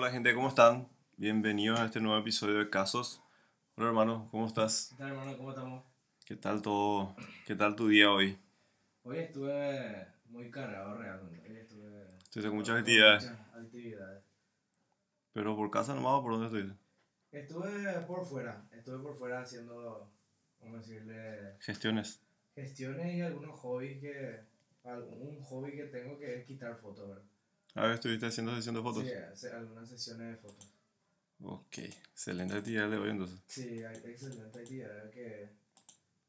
Hola gente, ¿cómo están? Bienvenidos a este nuevo episodio de Casos. Hola hermano, ¿cómo estás? ¿Qué tal, hermano? ¿Cómo estamos? ¿Qué tal todo? ¿Qué tal tu día hoy? Hoy estuve muy cargado realmente. Hoy estuve. Estoy con muchas actividades. muchas actividades. ¿Pero por casa nomás o por dónde estuviste? Estuve por fuera. Estuve por fuera haciendo, a decirle, Gestiones. gestiones y algunos hobbies que. Un hobby que tengo que es quitar fotos, ¿verdad? A ver, estuviste haciendo sesión de fotos. Sí, algunas sesiones de fotos. Ok, excelente actividad de hoy entonces. Sí, hay excelente actividad que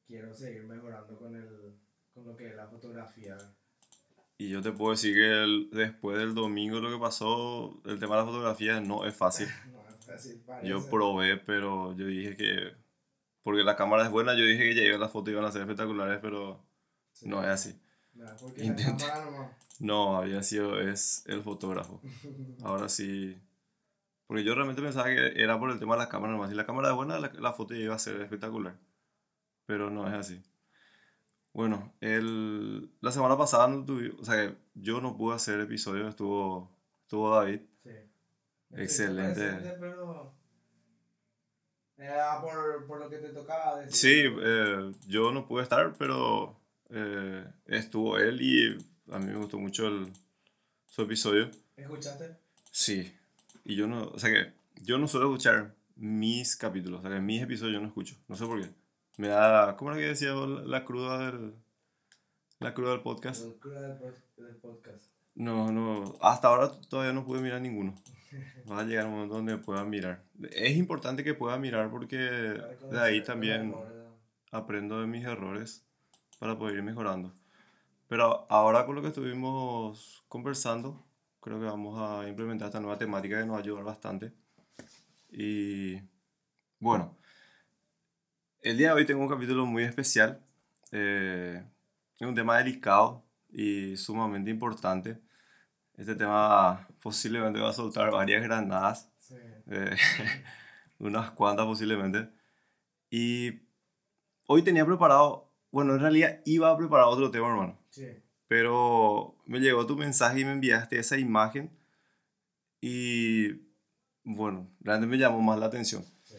quiero seguir mejorando con, el, con lo que es la fotografía. Y yo te puedo decir que el- después del domingo lo que pasó, el tema de la fotografía no es fácil. No es fácil, parece. Yo probé, pero yo dije que... Porque la cámara es buena, yo dije que ya iba las fotos iban a ser espectaculares, pero Sí. no es así. Nah, porque Intenta. la cámara nomás. No, había sido, es el fotógrafo. Ahora sí. Porque yo realmente pensaba que era por el tema de la cámara nomás. Si la cámara es buena, la, la foto iba a ser espectacular. Pero no es así. Bueno, el, la semana pasada no tuve, o sea, yo no pude hacer episodio, estuvo, estuvo David. Sí. Excelente. Pero era por, por lo que te tocaba decir. Sí, eh, yo no pude estar, pero eh, estuvo él y a mí me gustó mucho el, su episodio. ¿Escuchaste? Sí, y yo no, o sea que yo no suelo escuchar mis capítulos, o sea que mis episodios yo no escucho, no sé por qué. Me da, ¿cómo era que decía la, la cruda del, la cruda del podcast? Del, pod- del podcast. No, no, hasta ahora todavía no pude mirar ninguno. Va a llegar un momento donde pueda mirar. Es importante que pueda mirar porque de ahí también aprendo de mis errores para poder ir mejorando. Pero ahora con lo que estuvimos conversando, creo que vamos a implementar esta nueva temática que nos va a ayudar bastante. Y bueno, el día de hoy tengo un capítulo muy especial. eh, es un tema delicado y sumamente importante. Este tema posiblemente va a soltar varias granadas Sí. eh, unas cuantas posiblemente. Y hoy tenía preparado, bueno, en realidad iba a preparar otro tema, hermano. Sí. Pero me llegó tu mensaje y me enviaste esa imagen. Y bueno, realmente me llamó más la atención. Sí.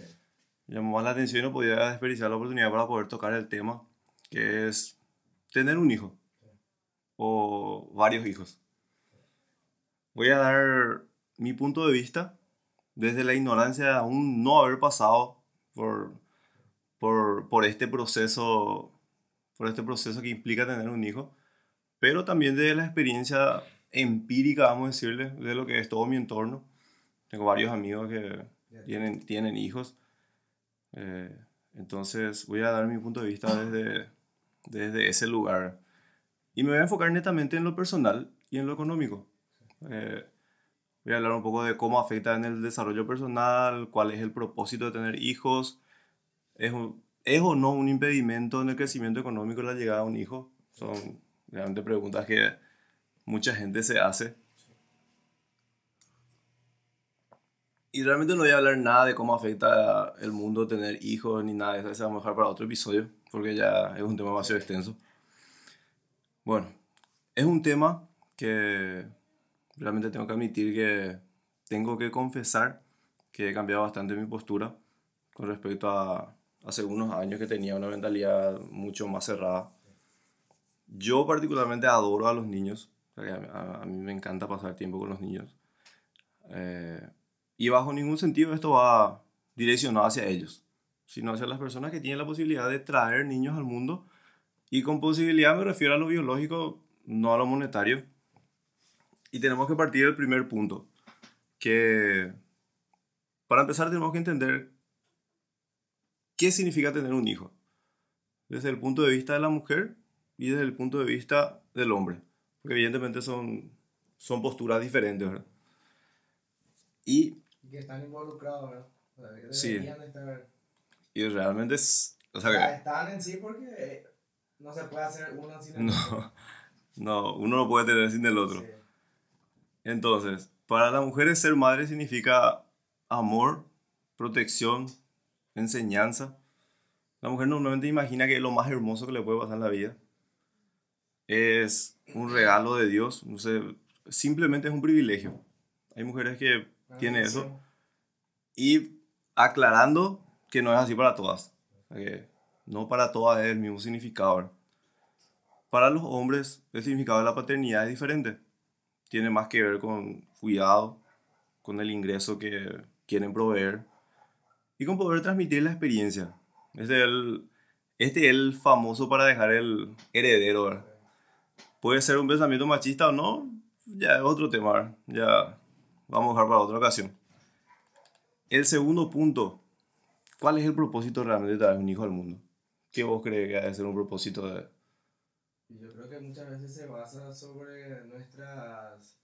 Me llamó más la atención y no podía desperdiciar la oportunidad para poder tocar el tema, que es tener un hijo. O varios hijos. Voy a dar mi punto de vista desde la ignorancia de aún no haber pasado por, por, por este proceso por este proceso que implica tener un hijo, pero también de la experiencia empírica, vamos a decirle, de lo que es todo mi entorno. Tengo varios amigos que tienen, tienen hijos, eh, entonces voy a dar mi punto de vista desde, desde ese lugar. Y me voy a enfocar netamente en lo personal y en lo económico. Eh, voy a hablar un poco de cómo afecta en el desarrollo personal, cuál es el propósito de tener hijos, es, un- es o no un impedimento en el crecimiento económico la llegada a un hijo. Son realmente preguntas que mucha gente se hace. Y realmente no voy a hablar nada de cómo afecta el mundo tener hijos ni nada de eso. Eso vamos a dejar para otro episodio porque ya es un tema demasiado extenso. Bueno, es un tema que realmente tengo que admitir que tengo que confesar que he cambiado bastante mi postura con respecto a hace unos años que tenía una mentalidad mucho más cerrada. Yo particularmente adoro a los niños, a mí me encanta pasar tiempo con los niños. Eh, y bajo ningún sentido esto va direccionado hacia ellos, sino hacia las personas que tienen la posibilidad de traer niños al mundo. Y con posibilidad me refiero a lo biológico, no a lo monetario. Y tenemos que partir del primer punto, que para empezar tenemos que entender qué significa tener un hijo, desde el punto de vista de la mujer y desde el punto de vista del hombre, porque evidentemente son, son posturas diferentes, ¿verdad? Y, Y que están involucrados, ¿verdad? O sea, que Sí. estar. y realmente es, o sea, Ya que- están en sí porque no se puede hacer uno sin el otro. no, no, uno no puede tener sin el otro. Sí. Entonces, para las mujeres ser madre significa amor, protección, enseñanza. La mujer normalmente imagina que lo más hermoso que le puede pasar en la vida es un regalo de Dios, no sé, simplemente es un privilegio. Hay mujeres que tiene eso. Y aclarando que no es así para todas. que no para todas es el mismo significado. Para los hombres, el significado de la paternidad es diferente. Tiene más que ver con cuidado, con el ingreso que quieren proveer y con poder transmitir la experiencia. Este es el, este es el famoso para dejar el heredero. Puede ser un pensamiento machista o no, ya es otro tema. Ya vamos a dejar para otra ocasión. El segundo punto, ¿cuál es el propósito realmente de traer un hijo al mundo? ¿Qué vos crees que debe ser un propósito? Yo creo que muchas veces se basa sobre nuestras,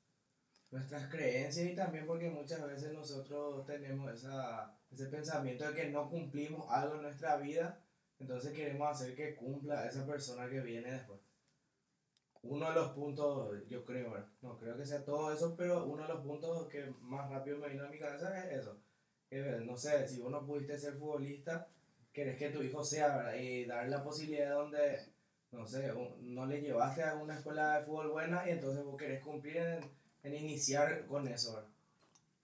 nuestras creencias y también porque muchas veces nosotros tenemos esa, ese pensamiento de que no cumplimos algo en nuestra vida, entonces queremos hacer que cumpla esa persona que viene después. Uno de los puntos, yo creo, no creo que sea todo eso, pero uno de los puntos que más rápido me vino a mi cabeza es eso. no sé, si vos no pudiste ser futbolista, querés que tu hijo sea, Y darle la posibilidad donde, no sé, no le llevaste a una escuela de fútbol buena y entonces vos querés cumplir en, iniciar con eso,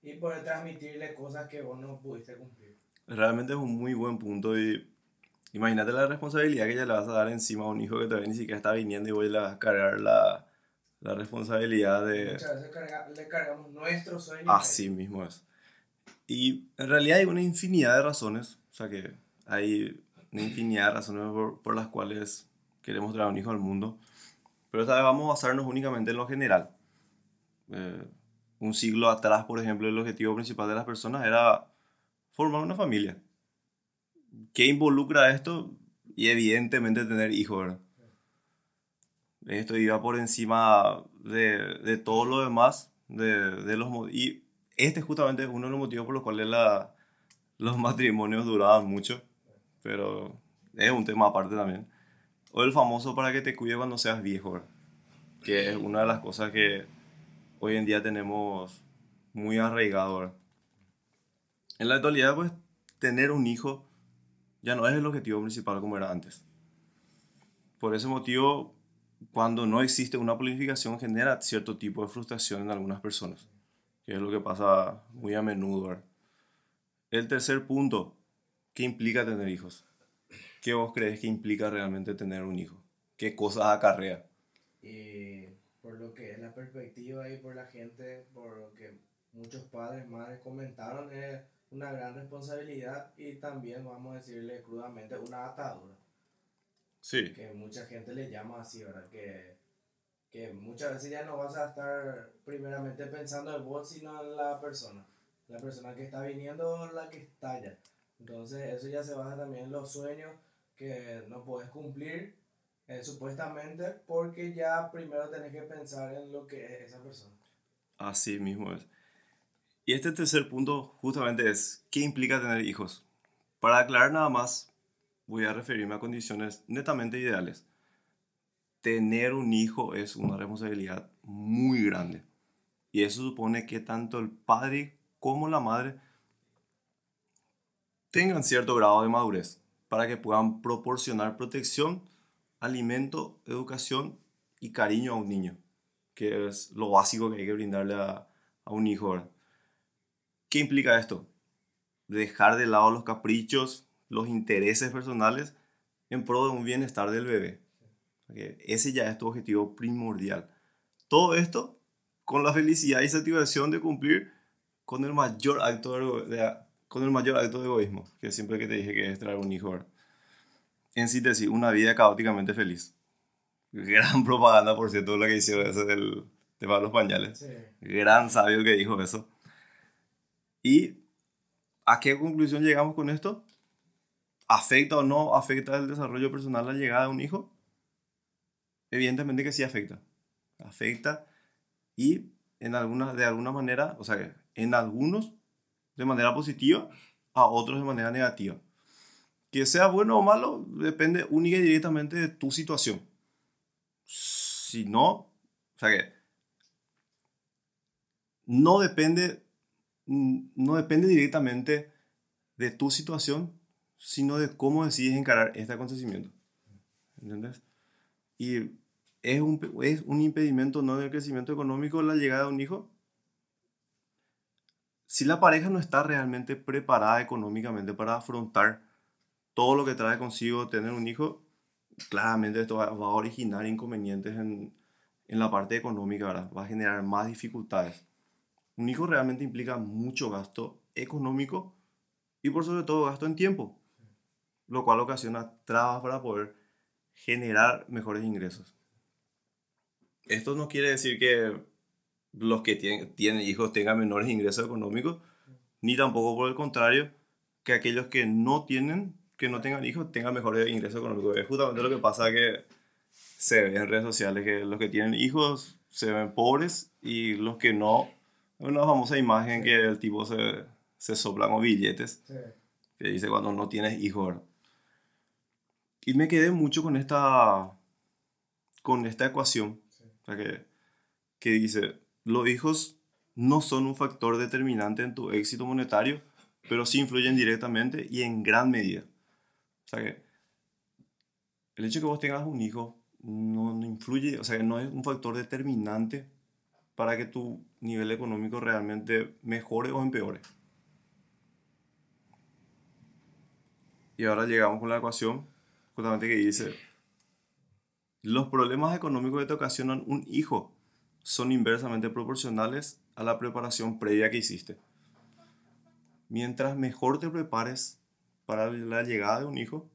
Y poder transmitirle cosas que vos no pudiste cumplir. Realmente es un muy buen punto y imagínate la responsabilidad que ya le vas a dar encima a un hijo que todavía ni siquiera está viniendo y voy a cargar la, la responsabilidad de... Muchas veces le cargamos nuestros sueños. Así mismo es. Y en realidad hay una infinidad de razones, o sea que hay una infinidad de razones por, las cuales queremos traer un hijo al mundo, pero esta vez vamos a basarnos únicamente en lo general. Eh, un siglo atrás, por ejemplo, el objetivo principal de las personas era formar una familia. ¿Qué involucra esto? Y evidentemente tener hijos. Esto iba por encima de, de todo lo demás, de, de los, y este justamente es uno de los motivos por los cuales los matrimonios duraban mucho pero es un tema aparte también. O el famoso para que te cuide cuando seas viejo, que es una de las cosas que hoy en día tenemos muy arraigado. En la actualidad, pues, tener un hijo ya no es el objetivo principal como era antes. Por ese motivo, cuando no existe una planificación, genera cierto tipo de frustración en algunas personas, que es lo que pasa muy a menudo. El tercer punto, ¿Qué implica tener hijos? ¿Qué vos crees que implica realmente tener un hijo? ¿Qué cosas acarrea? Y por lo que es la perspectiva y por la gente, por lo que muchos padres, madres comentaron, es una gran responsabilidad y también, vamos a decirle crudamente, una atadura. Sí. Que mucha gente le llama así, ¿verdad? Que, que muchas veces ya no vas a estar primeramente pensando en vos, sino en la persona. La persona que está viniendo o la que está allá. Entonces eso ya se basa también en los sueños que no puedes cumplir eh, supuestamente porque ya primero tenés que pensar en lo que es esa persona. Así mismo es. Y este tercer punto justamente es, ¿qué implica tener hijos? Para aclarar nada más, voy a referirme a condiciones netamente ideales. Tener un hijo es una responsabilidad muy grande. Y eso supone que tanto el padre como la madre tengan cierto grado de madurez para que puedan proporcionar protección, alimento, educación y cariño a un niño, que es lo básico que hay que brindarle a, un hijo. ¿Qué implica esto? Dejar de lado los caprichos, los intereses personales en pro de un bienestar del bebé. Ese ya es tu objetivo primordial. Todo esto con la felicidad y satisfacción de cumplir con el mayor acto de, con el mayor acto de egoísmo, que siempre que te dije que es traer un hijo. En síntesis, una vida caóticamente feliz. Gran propaganda, por cierto, lo que hicieron ese del tema de los pañales. Gran sabio que dijo eso. ¿Y a qué conclusión llegamos con esto? ¿Afecta o no afecta el desarrollo personal la llegada de un hijo? Evidentemente que sí afecta. Afecta y en alguna, de alguna manera, o sea, en algunos de manera positiva, a otros de manera negativa. Que sea bueno o malo depende única y directamente de tu situación. Si no, o sea que no depende, no depende directamente de tu situación, sino de cómo decides encarar este acontecimiento. ¿Entendés? Y es un, es un impedimento no del crecimiento económico la llegada de un hijo si la pareja no está realmente preparada económicamente para afrontar todo lo que trae consigo tener un hijo, claramente esto va, a originar inconvenientes en, en la parte económica. Va a generar más dificultades. Un hijo realmente implica mucho gasto económico y por sobre todo gasto en tiempo, lo cual ocasiona trabas para poder generar mejores ingresos. Esto no quiere decir que los que tienen, hijos tengan menores ingresos económicos, ni tampoco por el contrario, que aquellos que no tienen, que no tengan hijos, tengan mejores ingresos económicos. Es justamente lo que pasa que se ve en redes sociales, que los que tienen hijos se ven pobres y los que no, una famosa imagen que el tipo se, se sopla con billetes, Sí. que dice cuando no tienes hijos. Y me quedé mucho con esta, con esta ecuación, Sí. o sea, que, que dice, los hijos no son un factor determinante en tu éxito monetario, pero sí influyen directamente y en gran medida. O sea que el hecho de que vos tengas un hijo no, no influye, o sea, no es un factor determinante para que tu nivel económico realmente mejore o empeore. Y ahora llegamos con la ecuación justamente que dice, los problemas económicos que te ocasionan un hijo son inversamente proporcionales a la preparación previa que hiciste. Mientras mejor te prepares para la llegada de un hijo,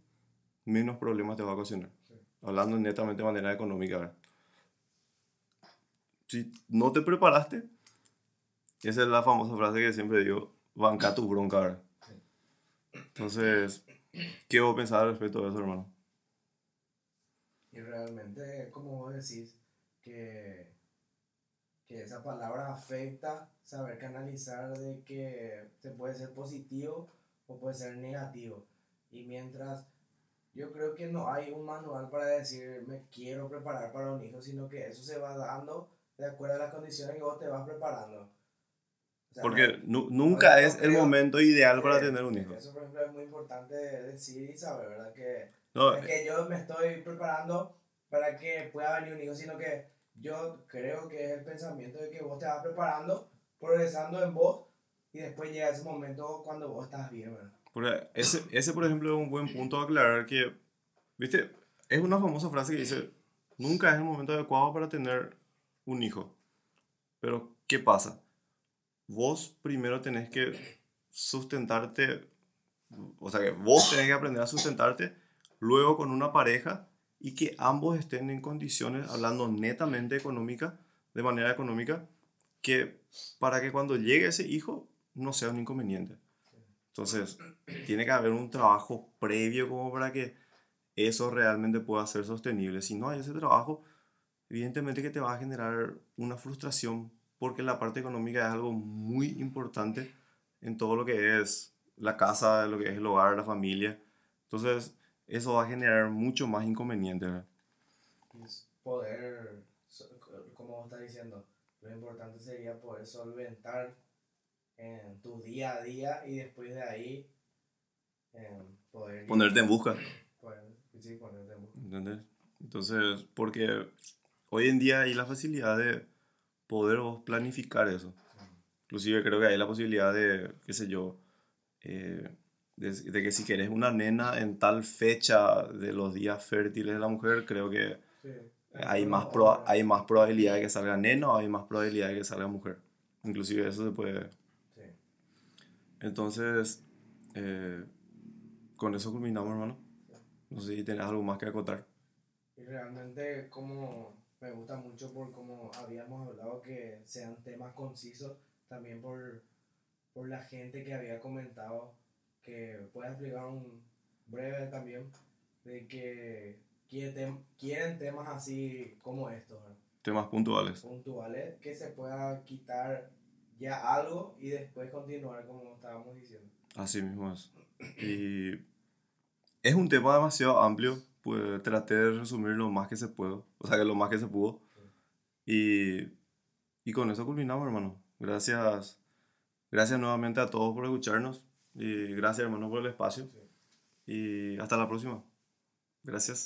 menos problemas te va a ocasionar. Hablando netamente de manera económica. Si no te preparaste, esa es la famosa frase que siempre digo, banca tu bronca. Entonces, ¿qué vos pensás respecto de eso, hermano? Y realmente, como vos decís, que, que esa palabra afecta, saber canalizar de que se puede ser positivo o puede ser negativo. Y mientras, yo creo que no hay un manual para decir me quiero preparar para un hijo, sino que eso se va dando de acuerdo a las condiciones que vos te vas preparando. O sea, Porque no- nu- nunca es el momento ideal para tener un hijo. Eso, por ejemplo, es muy importante decir y saber, ¿verdad? Que No, es que yo me estoy preparando para que pueda venir un hijo, sino que yo creo que es el pensamiento de que vos te vas preparando, progresando en vos, y después llega ese momento cuando vos estás bien, ¿verdad? porque ese, ese, por ejemplo, es un buen punto a aclarar que, viste, es una famosa frase que dice, nunca es el momento adecuado para tener un hijo. Pero, ¿qué pasa? Vos primero tenés que sustentarte, o sea que vos tenés que aprender a sustentarte, luego con una pareja y que ambos estén en condiciones, hablando netamente económica, de manera económica, que para que cuando llegue ese hijo no sea un inconveniente. Entonces, tiene que haber un trabajo previo como para que eso realmente pueda ser sostenible. Si no hay ese trabajo, evidentemente que te va a generar una frustración porque la parte económica es algo muy importante en todo lo que es la casa, lo que es el hogar, la familia. Entonces, eso va a generar mucho más inconvenientes. es poder, como vos estás diciendo, lo importante sería poder solventar en tu día a día y después de ahí em, poder... Ponerte en busca. poder- sí, ponerte en busca. ¿Entendés? Entonces, porque hoy en día hay la facilidad de poder planificar eso. Inclusive creo que hay la posibilidad de, qué sé yo, eh, de, de que si querés una nena en tal fecha de los días fértiles de la mujer, creo que Sí. hay más, hay más probabilidad de que salga nena o hay más probabilidad de que salga mujer. Inclusive eso se puede... Sí. Entonces, eh, con eso culminamos, hermano. No sé si tenés algo más que acotar. Y realmente como me gusta mucho por como habíamos hablado que sean temas concisos, también por, por la gente que había comentado que pueda explicar un breve también de que quiere tem- quieren temas así como estos, ¿verdad? Temas puntuales. puntuales, que se pueda quitar ya algo y después continuar como estábamos diciendo. Así mismo es. Y es un tema demasiado amplio, pues traté de resumir lo más que se pudo, o sea, que lo más que se pudo. Y, y con eso culminamos, hermano. Gracias, gracias nuevamente a todos por escucharnos y gracias, hermano, por el espacio. Y hasta la próxima. Gracias.